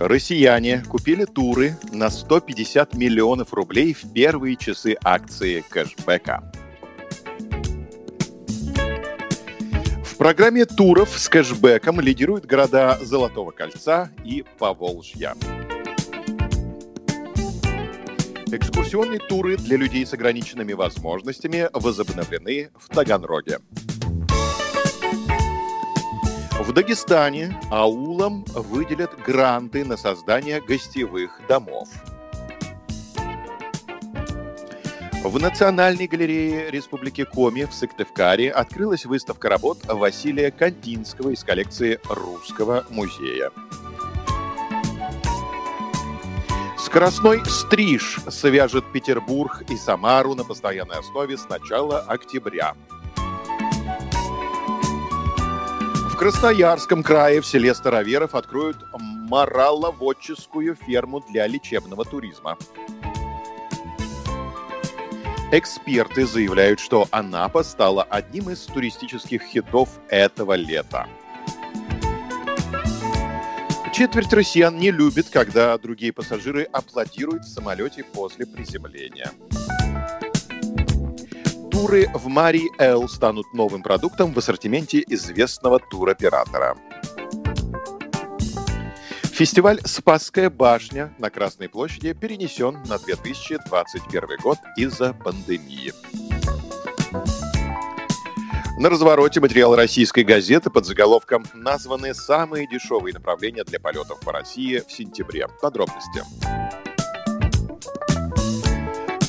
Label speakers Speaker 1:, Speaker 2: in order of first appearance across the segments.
Speaker 1: Россияне купили туры на 150 миллионов рублей в первые часы акции кэшбэка. В программе туров с кэшбэком лидируют города Золотого кольца и Поволжья. Экскурсионные туры для людей с ограниченными возможностями возобновлены в Таганроге. В Дагестане аулам выделят гранты на создание гостевых домов. В Национальной галерее Республики Коми в Сыктывкаре открылась выставка работ Василия Кандинского из коллекции Русского музея. Скоростной стриж свяжет Петербург и Самару на постоянной основе с начала октября. Красноярском крае в селе Староверов откроют мораловодческую ферму для лечебного туризма. Эксперты заявляют, что Анапа стала одним из туристических хитов этого лета. Четверть россиян не любит, когда другие пассажиры аплодируют в самолете после приземления. Туры в Мари Эл станут новым продуктом в ассортименте известного туроператора. Фестиваль «Спасская башня» на Красной площади перенесен на 2021 год из-за пандемии. На развороте материал российской газеты под заголовком названы самые дешевые направления для полетов по России в сентябре. Подробности.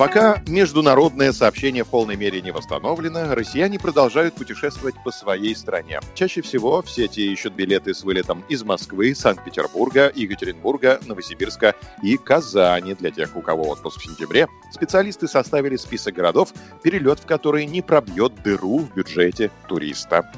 Speaker 1: Пока международное сообщение в полной мере не восстановлено, россияне продолжают путешествовать по своей стране. Чаще всего в сети ищут билеты с вылетом из Москвы, Санкт-Петербурга, Екатеринбурга, Новосибирска и Казани. Для тех, у кого отпуск в сентябре, специалисты составили список городов, перелет в которые не пробьет дыру в бюджете туриста.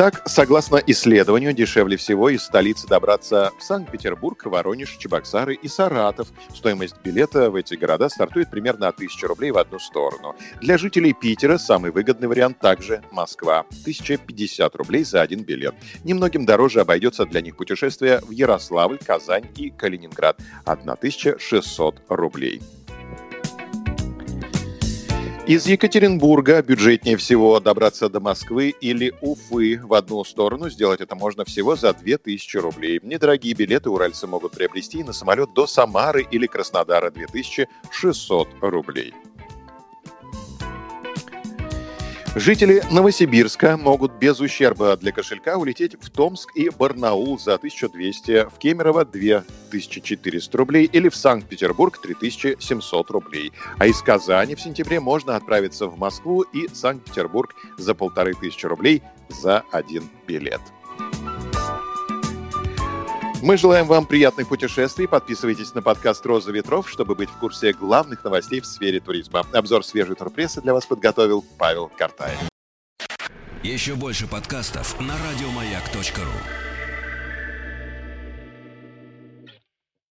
Speaker 1: Так, согласно исследованию, дешевле всего из столицы добраться в Санкт-Петербург, Воронеж, Чебоксары и Саратов. Стоимость билета в эти города стартует примерно от 1000 рублей в одну сторону. Для жителей Питера самый выгодный вариант также Москва. 1050 рублей за один билет. Немногим дороже обойдется для них путешествие в Ярославль, Казань и Калининград. 1600 рублей. Из Екатеринбурга бюджетнее всего добраться до Москвы или Уфы в одну сторону. Сделать это можно всего за 2000 рублей. Недорогие билеты уральцы могут приобрести на самолет до Самары или Краснодара 2600 рублей. Жители Новосибирска могут без ущерба для кошелька улететь в Томск и Барнаул за 1200, в Кемерово 2400 рублей или в Санкт-Петербург 3700 рублей. А из Казани в сентябре можно отправиться в Москву и Санкт-Петербург за 1500 рублей за один билет. Мы желаем вам приятных путешествий. Подписывайтесь на подкаст «Роза ветров», чтобы быть в курсе главных новостей в сфере туризма. Обзор свежей турпрессы для вас подготовил Павел Картаев.
Speaker 2: Еще больше подкастов на радиомаяк.ру